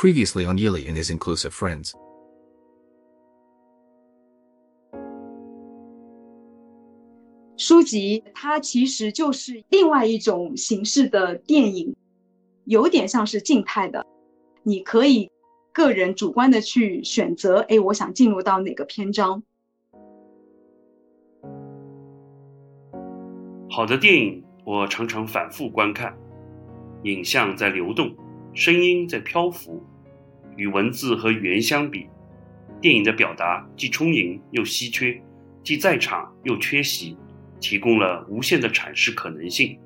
Previously on Yili and his inclusive friends. 书籍它其实就是另外一种形式的电影，有点像是静态的，你可以个人主观的去选择，哎，我想进入到哪个篇章。好的电影，我常常反复观看，影像在流动，声音在漂浮， 与文字和语言相比，电影的表达既充盈又稀缺，既在场又缺席。提供了无限的阐释可能性。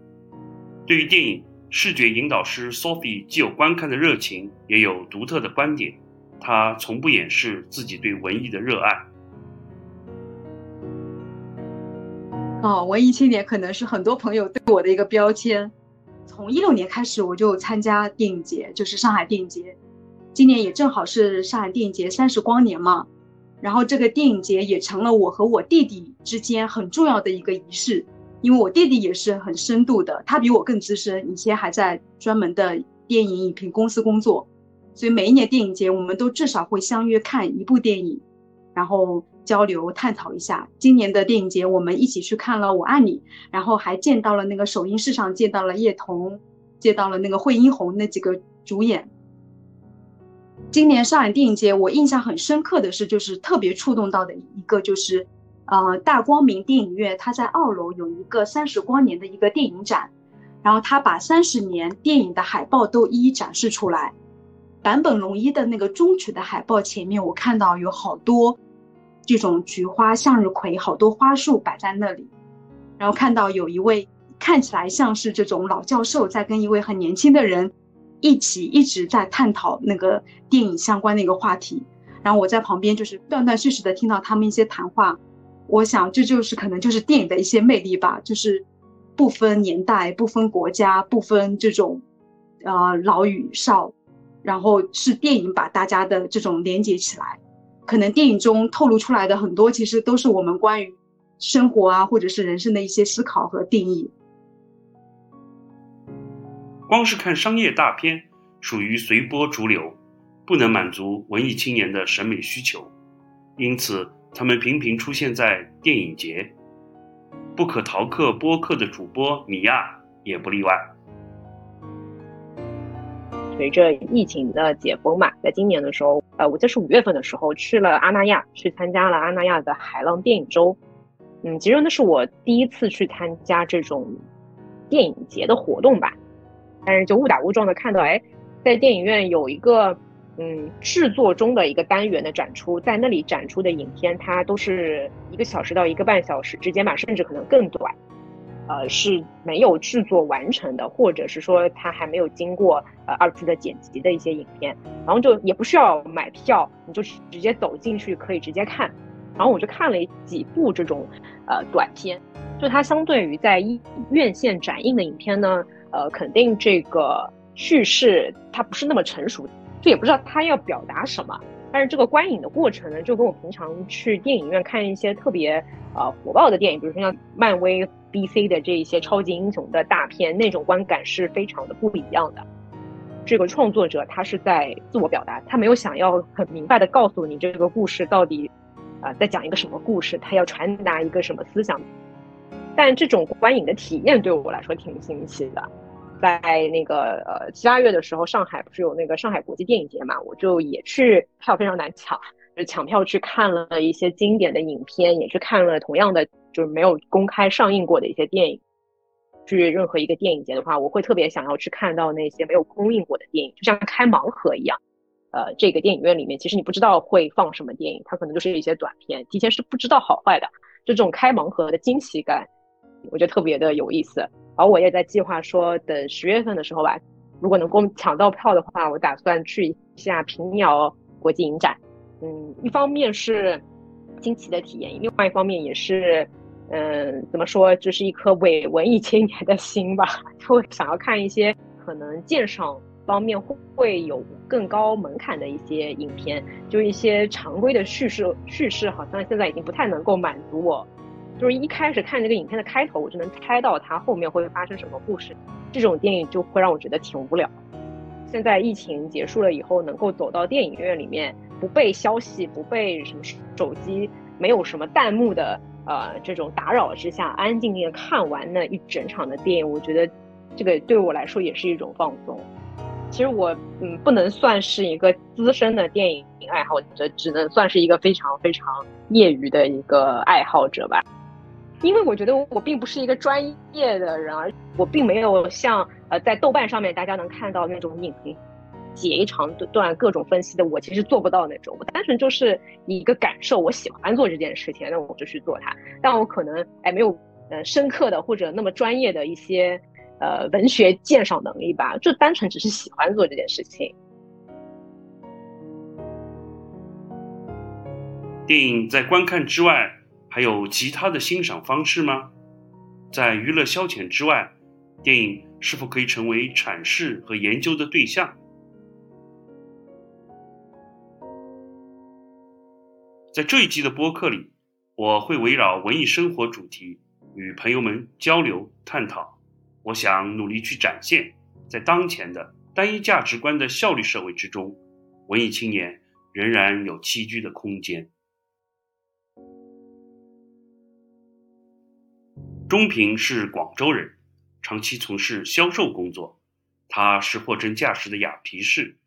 对于电影，视觉引导师 Sophie 既有观看的热情，也有独特的观点。她从不掩饰自己对文艺的热爱。哦，文艺青年可能是很多朋友对我的一个标签。从一六年开始，我就参加电影节，就是上海电影节。今年也正好是上海电影节三十光年嘛。然后这个电影节也成了我和我弟弟之间很重要的一个仪式，因为我弟弟也是很深度的，他比我更资深，以前还在专门的电影影评公司工作，所以每一年电影节我们都至少会相约看一部电影，然后交流探讨一下。今年的电影节我们一起去看了《我爱你》，然后还见到了那个首映式上见到了叶童，见到了那个惠英红那几个主演。今年上海电影节，我印象很深刻的是，就是特别触动到的一个，就是，呃，大光明电影院，它在二楼有一个三十光年的一个电影展，然后他把三十年电影的海报都一一展示出来。坂本龙一的那个中曲的海报前面，我看到有好多这种菊花、向日葵，好多花束摆在那里，然后看到有一位看起来像是这种老教授在跟一位很年轻的人。一起一直在探讨那个电影相关的一个话题，然后我在旁边就是断断续续的听到他们一些谈话，我想这就是可能就是电影的一些魅力吧，就是不分年代、不分国家、不分这种，呃老与少，然后是电影把大家的这种连接起来，可能电影中透露出来的很多其实都是我们关于生活啊或者是人生的一些思考和定义。光是看商业大片，属于随波逐流，不能满足文艺青年的审美需求，因此他们频频出现在电影节。不可逃课播客的主播米娅也不例外。随着疫情的解封嘛，在今年的时候，呃，我记得是五月份的时候去了阿那亚，去参加了阿那亚的海浪电影周。嗯，其实那是我第一次去参加这种电影节的活动吧。但是就误打误撞的看到，哎，在电影院有一个嗯制作中的一个单元的展出，在那里展出的影片，它都是一个小时到一个半小时之间吧，甚至可能更短，呃是没有制作完成的，或者是说它还没有经过呃二次的剪辑的一些影片，然后就也不需要买票，你就直接走进去可以直接看，然后我就看了几部这种呃短片，就它相对于在院线展映的影片呢。呃，肯定这个叙事它不是那么成熟，就也不知道它要表达什么。但是这个观影的过程呢，就跟我平常去电影院看一些特别呃火爆的电影，比如说像漫威、DC 的这一些超级英雄的大片，那种观感是非常的不一样的。这个创作者他是在自我表达，他没有想要很明白的告诉你这个故事到底啊在讲一个什么故事，他要传达一个什么思想。但这种观影的体验对我来说挺新奇的。在那个呃七八月的时候，上海不是有那个上海国际电影节嘛？我就也去，票非常难抢，就抢票去看了一些经典的影片，也去看了同样的就是没有公开上映过的一些电影。去任何一个电影节的话，我会特别想要去看到那些没有公映过的电影，就像开盲盒一样。呃，这个电影院里面其实你不知道会放什么电影，它可能就是一些短片，提前是不知道好坏的。就这种开盲盒的惊喜感，我觉得特别的有意思。而我也在计划说，等十月份的时候吧，如果能够抢到票的话，我打算去一下平遥国际影展。嗯，一方面是惊奇的体验，另外一方面也是，嗯，怎么说，就是一颗伪文艺青年的心吧，就想要看一些可能鉴赏方面会会有更高门槛的一些影片，就一些常规的叙事叙事，好像现在已经不太能够满足我。就是一开始看这个影片的开头，我就能猜到它后面会发生什么故事。这种电影就会让我觉得挺无聊。现在疫情结束了以后，能够走到电影院里面，不被消息、不被什么手机、没有什么弹幕的呃这种打扰之下，安安静静的看完那一整场的电影，我觉得这个对我来说也是一种放松。其实我嗯不能算是一个资深的电影爱好者，只能算是一个非常非常业余的一个爱好者吧。因为我觉得我并不是一个专业的人，而我并没有像呃在豆瓣上面大家能看到那种影评截一长段各种分析的，我其实做不到那种。我单纯就是一个感受，我喜欢做这件事情，那我就去做它。但我可能哎没有呃深刻的或者那么专业的一些呃文学鉴赏能力吧，就单纯只是喜欢做这件事情。电影在观看之外。还有其他的欣赏方式吗？在娱乐消遣之外，电影是否可以成为阐释和研究的对象？在这一集的播客里，我会围绕文艺生活主题与朋友们交流探讨。我想努力去展现，在当前的单一价值观的效率社会之中，文艺青年仍然有栖居的空间。钟平是广州人，长期从事销售工作。他是货真价实的雅皮士，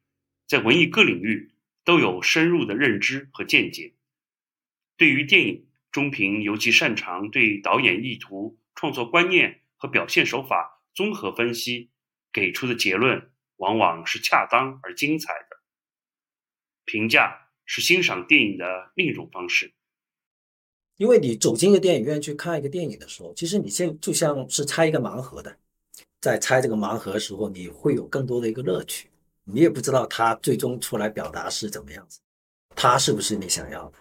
在文艺各领域都有深入的认知和见解。对于电影，钟平尤其擅长对导演意图、创作观念和表现手法综合分析，给出的结论往往是恰当而精彩的。评价是欣赏电影的另一种方式。因为你走进一个电影院去看一个电影的时候，其实你现就像是拆一个盲盒的，在拆这个盲盒的时候，你会有更多的一个乐趣。你也不知道他最终出来表达是怎么样子，他是不是你想要的？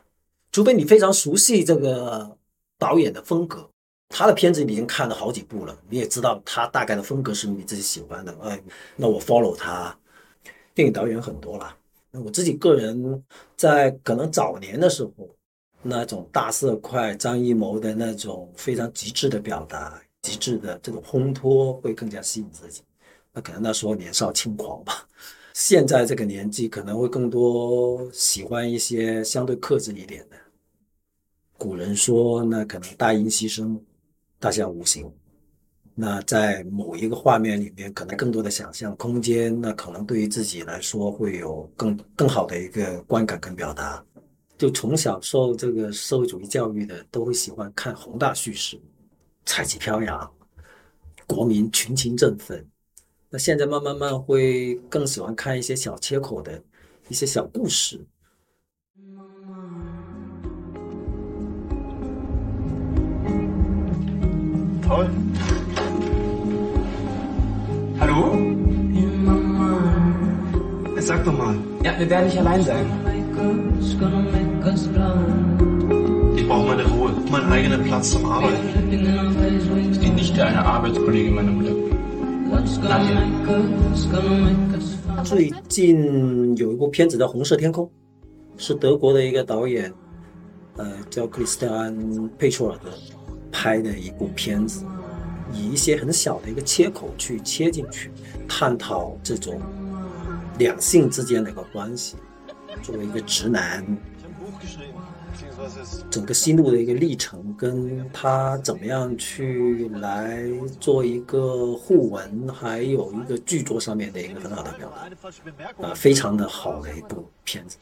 除非你非常熟悉这个导演的风格，他的片子你已经看了好几部了，你也知道他大概的风格是你自己喜欢的。哎，那我 follow 他。电影导演很多了，那我自己个人在可能早年的时候。那种大色块，张艺谋的那种非常极致的表达，极致的这种烘托，会更加吸引自己。那可能那时候年少轻狂吧。现在这个年纪，可能会更多喜欢一些相对克制一点的。古人说，那可能大音希声，大象无形。那在某一个画面里面，可能更多的想象空间，那可能对于自己来说，会有更更好的一个观感跟表达。就从小受这个社会主义教育的，都会喜欢看宏大叙事，彩旗飘扬，国民群情振奋。那现在慢慢慢会更喜欢看一些小切口的一些小故事。Hallo，Sag doch mal，Ja，wir werden nicht allein sein。Ich brauche meine Ruhe, meinen eigenen Platz zum Arbeiten. Ist die Nichte eine Arbeitskollegin meiner Mutter? 最近有一部片子叫《红色天空》，是德国的一个导演，呃，叫克里斯蒂安·佩楚尔德拍的一部片子，以一些很小的一个切口去切进去，探讨这种两性之间的一个关系。作为一个直男，整个心路的一个历程，跟他怎么样去来做一个互文，还有一个剧作上面的一个很好的表达，啊，非常的好的一部片子。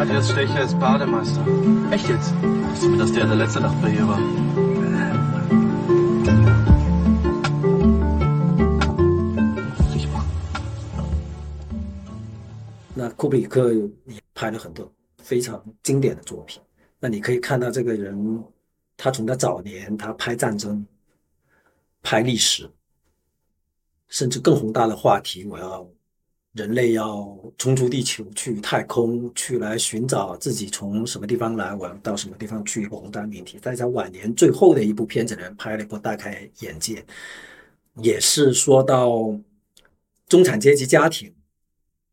Nadias Stecher ist Bademeister. Echt jetzt? Ich mir, dass der der letzte Nacht bei ihr war. 那库布里克也拍了很多非常经典的作品。那你可以看到这个人，他从他早年他拍战争、拍历史，甚至更宏大的话题，我要。人类要冲出地球去太空，去来寻找自己从什么地方来，我要到什么地方去。一个宏大命题，在他晚年最后的一部片子里拍了一部大开眼界，也是说到中产阶级家庭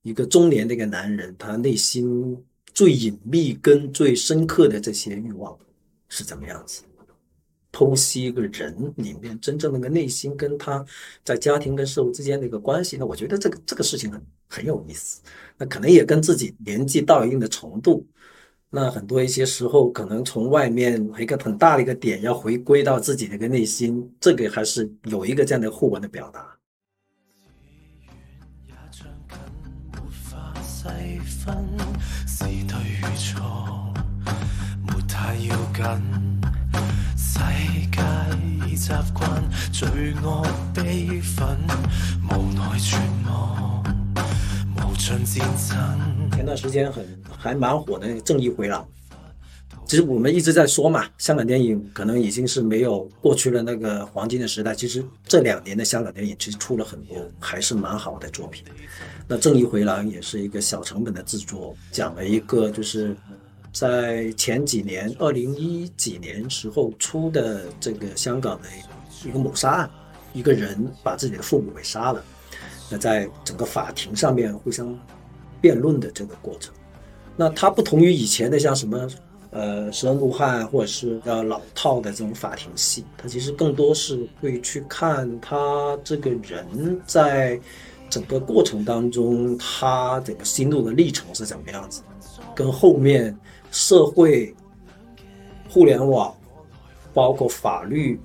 一个中年的一个男人，他内心最隐秘跟最深刻的这些欲望是怎么样子？剖析一个人里面真正那个内心，跟他在家庭跟社会之间的一个关系，那我觉得这个这个事情很很有意思。那可能也跟自己年纪到一定的程度，那很多一些时候可能从外面一个很大的一个点要回归到自己的一个内心，这个还是有一个这样的互文的表达。习惯罪恶悲愤无奈绝望无尽战争前段时间很还蛮火的正义回廊。其实我们一直在说嘛香港电影可能已经是没有过去了那个黄金的时代其实这两年的香港电影其实出了很多还是蛮好的作品。那正义回廊也是一个小成本的制作讲了一个就是在前几年，二零一几年时候出的这个香港的一个谋杀案，一个人把自己的父母给杀了，那在整个法庭上面互相辩论的这个过程，那它不同于以前的像什么呃食人怒汉或者是呃老套的这种法庭戏，它其实更多是会去看他这个人在整个过程当中他整个心路的历程是怎么样子，跟后面。社会、互联网，包括法律，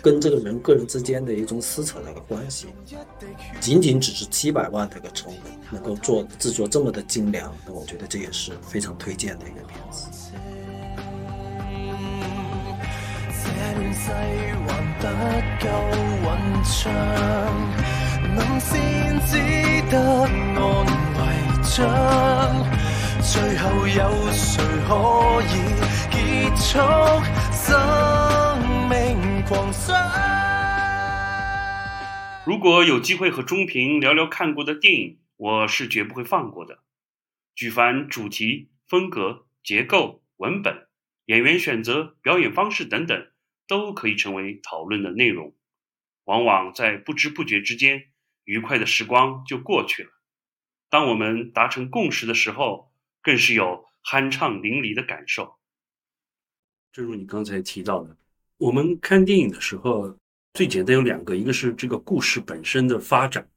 跟这个人个人之间的一种撕扯的一个关系，仅仅只是七百万的一个成本，能够做制作这么的精良，那我觉得这也是非常推荐的一个片子。最后有谁可以结束生命狂想？如果有机会和中平聊聊看过的电影，我是绝不会放过的。举凡主题、风格、结构、文本、演员选择、表演方式等等，都可以成为讨论的内容。往往在不知不觉之间，愉快的时光就过去了。当我们达成共识的时候，更是有酣畅淋漓的感受。正如你刚才提到的，我们看电影的时候，最简单有两个，一个是这个故事本身的发展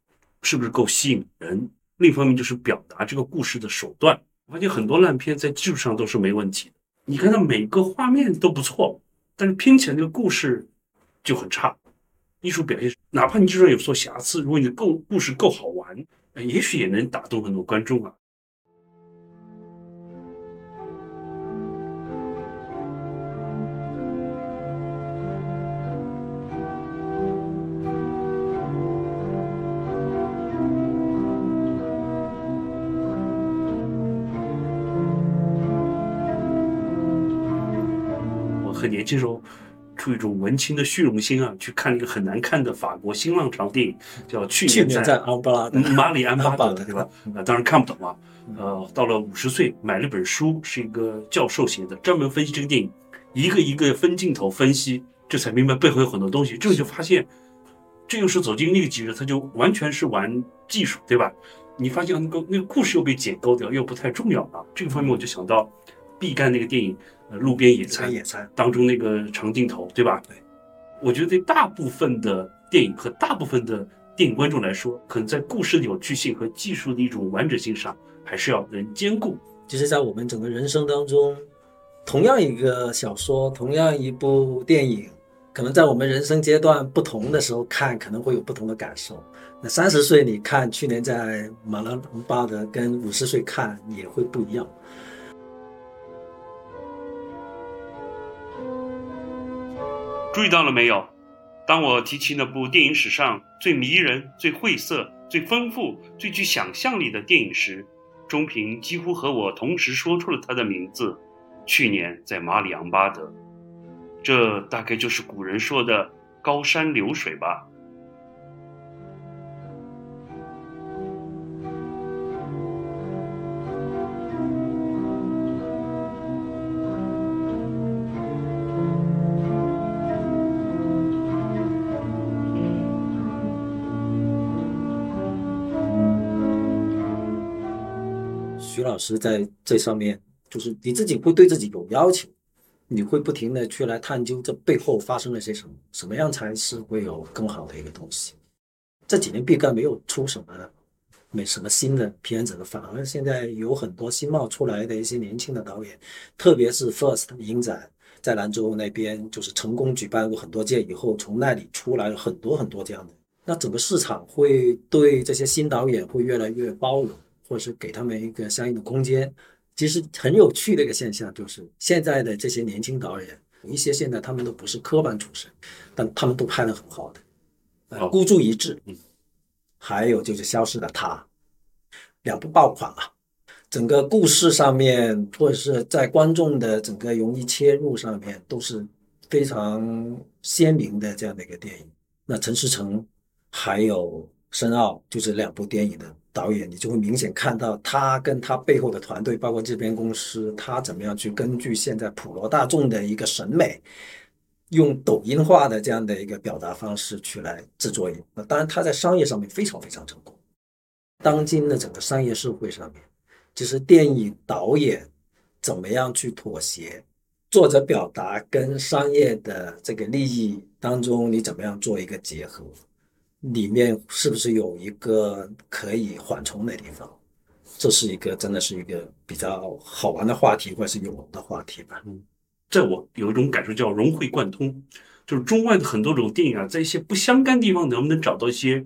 是不是够吸引人，另一方面就是表达这个故事的手段。我发现很多烂片在技术上都是没问题的，你看它每个画面都不错，但是拼起来这个故事就很差。艺术表现，哪怕你就算有所瑕疵，如果你的够故事够好玩，也许也能打动很多观众啊。出于一种文青的虚荣心啊，去看一个很难看的法国新浪潮电影，叫《去年在安巴拉马里安巴德》，对吧？啊，当然看不懂啊。呃，到了五十岁，买了本书，是一个教授写的，专门分析这个电影，一个一个分镜头分析，这才明白背后有很多东西。这个就发现，这又是走进那个极致，他就完全是玩技术，对吧？你发现那个那个故事又被解构掉，又不太重要啊。这个方面我就想到毕赣那个电影。呃，路边野餐，野餐当中那个长镜头，对吧？对，我觉得对大部分的电影和大部分的电影观众来说，可能在故事的有趣性和技术的一种完整性上，还是要能兼顾。其实，在我们整个人生当中，同样一个小说，同样一部电影，可能在我们人生阶段不同的时候看，可能会有不同的感受。那三十岁你看去年在马拉隆巴德，跟五十岁看也会不一样。注意到了没有？当我提起那部电影史上最迷人、最晦涩、最丰富、最具想象力的电影时，钟平几乎和我同时说出了他的名字。去年在马里昂巴德，这大概就是古人说的“高山流水”吧。老师在这上面，就是你自己会对自己有要求，你会不停的去来探究这背后发生了些什么，什么样才是会有更好的一个东西。这几年毕赣没有出什么没什么新的片子了，反而现在有很多新冒出来的一些年轻的导演，特别是 First 影展在兰州那边就是成功举办过很多届以后，从那里出来了很多很多这样的，那整个市场会对这些新导演会越来越包容。或者是给他们一个相应的空间，其实很有趣的一个现象就是，现在的这些年轻导演，有一些现在他们都不是科班出身，但他们都拍的很好的，呃，孤注一掷，嗯，还有就是消失的他，两部爆款啊，整个故事上面或者是在观众的整个容易切入上面都是非常鲜明的这样的一个电影。那陈思诚还有申奥就是两部电影的。导演，你就会明显看到他跟他背后的团队，包括这边公司，他怎么样去根据现在普罗大众的一个审美，用抖音化的这样的一个表达方式去来制作影。当然，他在商业上面非常非常成功。当今的整个商业社会上面，其实电影导演怎么样去妥协，作者表达跟商业的这个利益当中，你怎么样做一个结合？里面是不是有一个可以缓冲的地方？这是一个真的是一个比较好玩的话题，或者是有的话题吧。嗯，在我有一种感受叫融会贯通，就是中外的很多种电影啊，在一些不相干地方能不能找到一些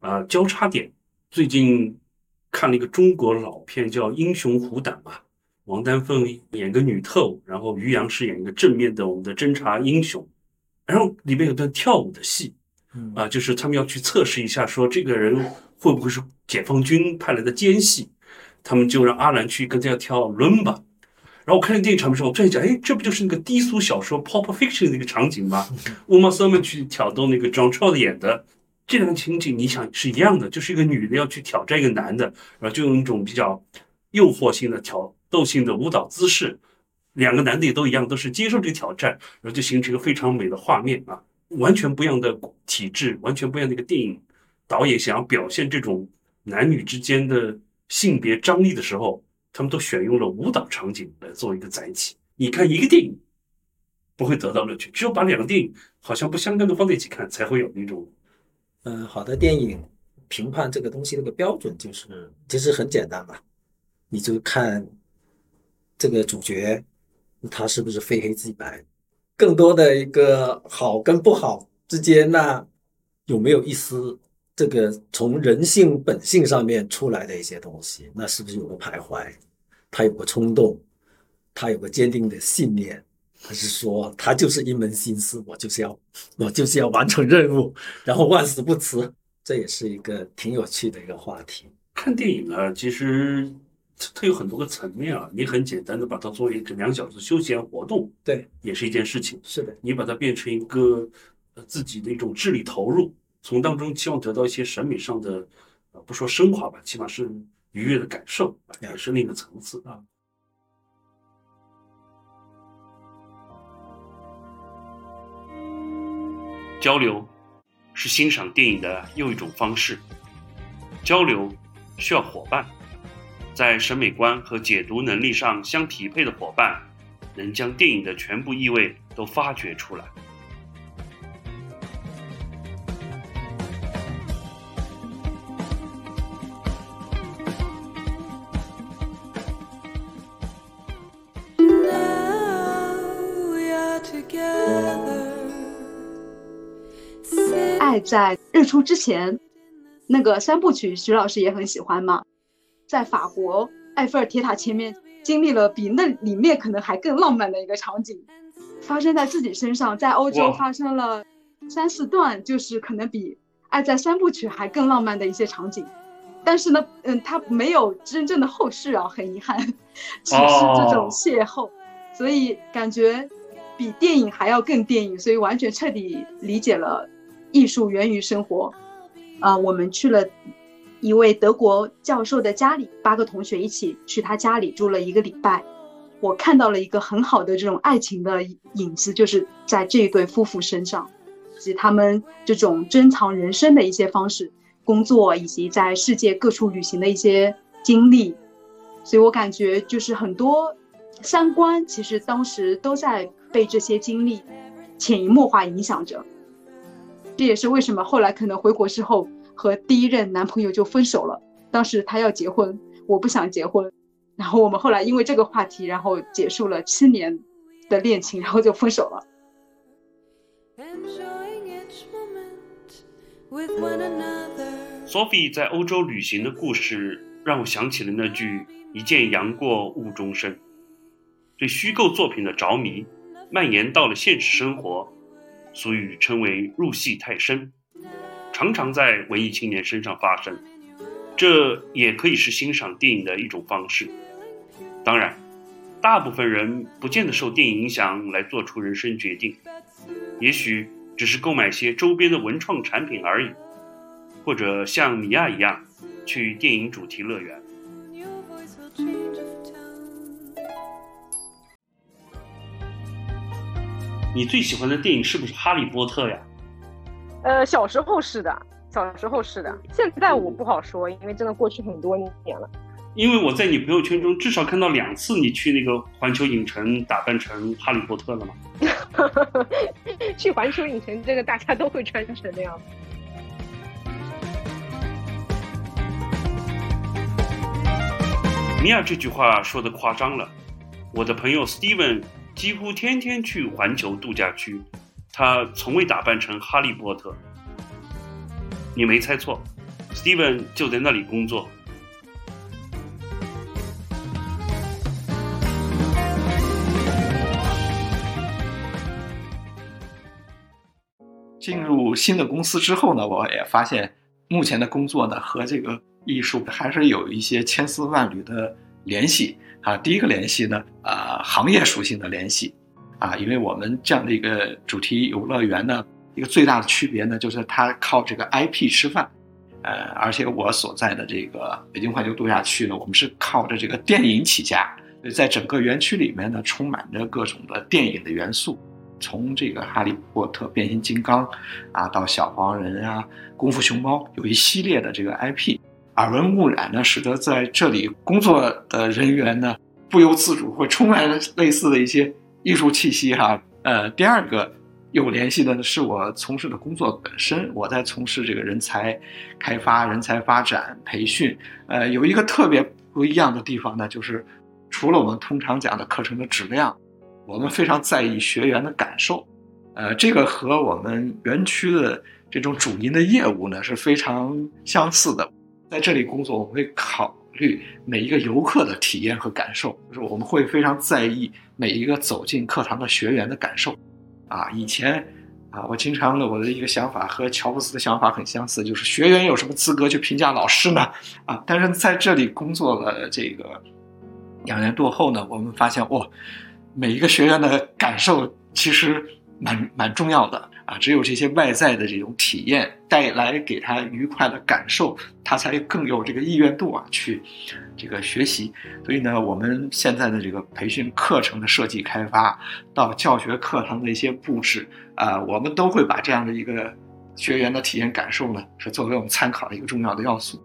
啊交叉点？最近看了一个中国老片叫《英雄虎胆》嘛，王丹凤演个女特务，然后于洋饰演一个正面的我们的侦察英雄，然后里面有段跳舞的戏。啊，就是他们要去测试一下，说这个人会不会是解放军派来的奸细，他们就让阿兰去跟他要跳伦巴。然后我看那个电影场面时候，我突然想，哎，这不就是那个低俗小说《Pop Fiction》那个场景吗？乌玛·瑟曼去挑逗那个 John Trout 演的这两个情景，你想是一样的，就是一个女的要去挑战一个男的，然后就用一种比较诱惑性的挑逗性的舞蹈姿势，两个男的也都一样，都是接受这个挑战，然后就形成一个非常美的画面啊。完全不一样的体制，完全不一样的一个电影导演想要表现这种男女之间的性别张力的时候，他们都选用了舞蹈场景来做一个载体。你看一个电影不会得到乐趣，只有把两个电影好像不相干的放在一起看，才会有那种。嗯，好的电影评判这个东西那个标准就是其实很简单嘛，你就看这个主角他是不是非黑即白。更多的一个好跟不好之间，那有没有一丝这个从人性本性上面出来的一些东西？那是不是有个徘徊？他有个冲动，他有个坚定的信念，还是说他就是一门心思，我就是要我就是要完成任务，然后万死不辞？这也是一个挺有趣的一个话题。看电影呢，其实。它有很多个层面啊，你很简单的把它作为一个两小时休闲活动，对，也是一件事情。是的，你把它变成一个自己的一种智力投入，从当中期望得到一些审美上的，呃，不说升华吧，起码是愉悦的感受，也是另一个层次啊。交流是欣赏电影的又一种方式，交流需要伙伴。在审美观和解读能力上相匹配的伙伴，能将电影的全部意味都发掘出来。爱在日出之前，那个三部曲，徐老师也很喜欢吗？在法国埃菲尔铁塔前面经历了比那里面可能还更浪漫的一个场景，发生在自己身上，在欧洲发生了三四段，就是可能比《爱在三部曲》还更浪漫的一些场景。但是呢，嗯，它没有真正的后续啊，很遗憾，只是这种邂逅，所以感觉比电影还要更电影，所以完全彻底理解了艺术源于生活。啊，我们去了。一位德国教授的家里，八个同学一起去他家里住了一个礼拜。我看到了一个很好的这种爱情的影子，就是在这一对夫妇身上，以及他们这种珍藏人生的一些方式、工作以及在世界各处旅行的一些经历。所以我感觉就是很多三观其实当时都在被这些经历潜移默化影响着。这也是为什么后来可能回国之后和第一任男朋友就分手了。当时他要结婚，我不想结婚，然后我们后来因为这个话题，然后结束了七年的恋情，然后就分手了。Sophie 在欧洲旅行的故事，让我想起了那句“一见杨过误终身”。对虚构作品的着迷，蔓延到了现实生活，俗语称为“入戏太深”，常常在文艺青年身上发生。这也可以是欣赏电影的一种方式。当然，大部分人不见得受电影影响来做出人生决定，也许只是购买些周边的文创产品而已。或者像米娅一样，去电影主题乐园。你最喜欢的电影是不是《哈利波特》呀？呃，小时候是的，小时候是的，现在我不好说，因为真的过去很多年了。因为我在你朋友圈中至少看到两次你去那个环球影城打扮成哈利波特了嘛。去环球影城，这个大家都会穿成那样子。米娅这句话说的夸张了。我的朋友 Steven 几乎天天去环球度假区，他从未打扮成哈利波特。你没猜错，Steven 就在那里工作。进入新的公司之后呢，我也发现目前的工作呢和这个。艺术还是有一些千丝万缕的联系啊。第一个联系呢，啊，行业属性的联系啊，因为我们这样的一个主题游乐园呢，一个最大的区别呢，就是它靠这个 IP 吃饭，呃，而且我所在的这个北京环球度假区呢，我们是靠着这个电影起家，所以在整个园区里面呢，充满着各种的电影的元素，从这个哈利波特、变形金刚啊，到小黄人啊、功夫熊猫，有一系列的这个 IP。耳闻目染呢，使得在这里工作的人员呢，不由自主会充满类似的一些艺术气息哈。呃，第二个有联系的呢，是我从事的工作本身，我在从事这个人才开发、人才发展、培训。呃，有一个特别不一样的地方呢，就是除了我们通常讲的课程的质量，我们非常在意学员的感受。呃，这个和我们园区的这种主营的业务呢，是非常相似的。在这里工作，我会考虑每一个游客的体验和感受，就是我们会非常在意每一个走进课堂的学员的感受。啊，以前啊，我经常的我的一个想法和乔布斯的想法很相似，就是学员有什么资格去评价老师呢？啊，但是在这里工作了这个两年多后呢，我们发现哇，每一个学员的感受其实蛮蛮重要的。啊，只有这些外在的这种体验带来给他愉快的感受，他才更有这个意愿度啊，去这个学习。所以呢，我们现在的这个培训课程的设计开发，到教学课堂的一些布置啊，我们都会把这样的一个学员的体验感受呢，是作为我们参考的一个重要的要素。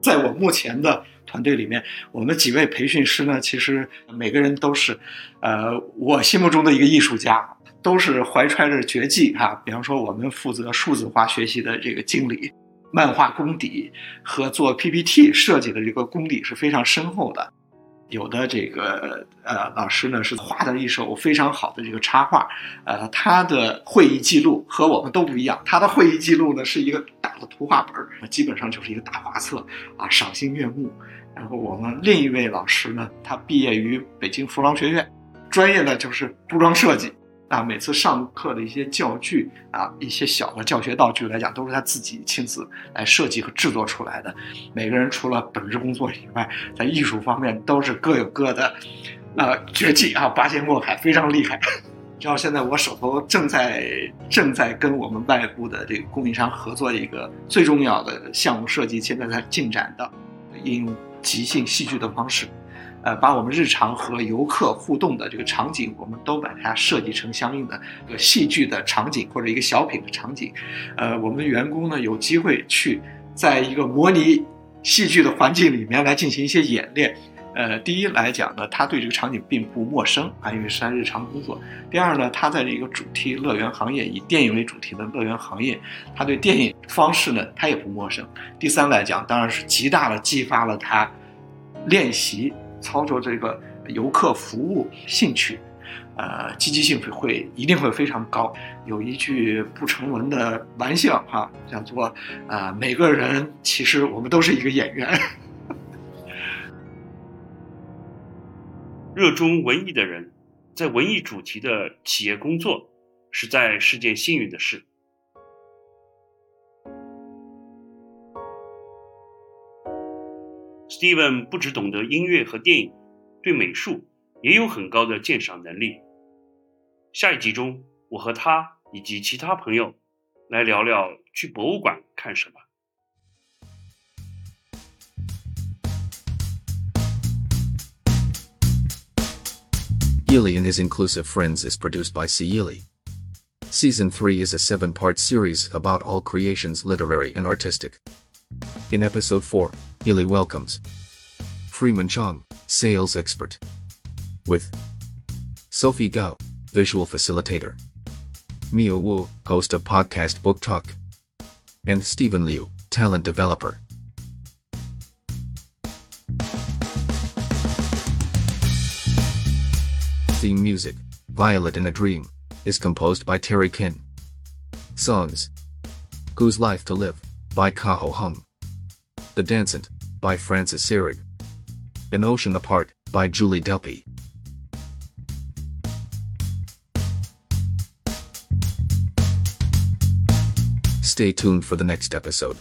在我目前的团队里面，我们几位培训师呢，其实每个人都是，呃，我心目中的一个艺术家。都是怀揣着绝技哈，比方说我们负责数字化学习的这个经理，漫画功底和做 PPT 设计的这个功底是非常深厚的。有的这个呃老师呢是画的一手非常好的这个插画，呃他的会议记录和我们都不一样，他的会议记录呢是一个大的图画本儿，基本上就是一个大画册啊，赏心悦目。然后我们另一位老师呢，他毕业于北京服装学院，专业呢就是服装设计。啊，每次上课的一些教具啊，一些小的教学道具来讲，都是他自己亲自来设计和制作出来的。每个人除了本职工作以外，在艺术方面都是各有各的，呃，绝技啊，八仙过海，非常厉害。然后现在我手头正在正在跟我们外部的这个供应商合作一个最重要的项目设计，现在在进展的，应用即兴戏剧的方式。呃，把我们日常和游客互动的这个场景，我们都把它设计成相应的一个戏剧的场景或者一个小品的场景。呃，我们员工呢有机会去在一个模拟戏剧的环境里面来进行一些演练，呃，第一来讲呢，他对这个场景并不陌生啊，因为是他日常工作。第二呢，他在这个主题乐园行业，以电影为主题的乐园行业，他对电影方式呢，他也不陌生。第三来讲，当然是极大的激发了他练习操作这个游客服务兴趣，呃，积极性会一定会非常高。有一句不成文的玩笑哈，叫做啊，每个人其实我们都是一个演员。热衷文艺的人，在文艺主题的企业工作，实在是件幸运的事。Steven 不只懂得音乐和电影，对美术也有很高的鉴赏能力。下一集中，我和他以及其他朋友来聊聊去博物馆看什么。Ely and His Inclusive Friends is produced by C. Ely. Season 3 is a seven part series about all creations literary and artistic. In episode 4, Ely welcomes Freeman Chong, sales expert, with Sophie Gao, visual facilitator, Mio Wu, host of podcast Book Talk, and Stephen Liu, talent developer. Theme music, Violet in a Dream, is composed by Terry Kin. Songs Whose Life to Live, by Kaho Hung. The Dancent, by Francis Serig. An Ocean Apart, by Julie Delpy. Stay tuned for the next episode.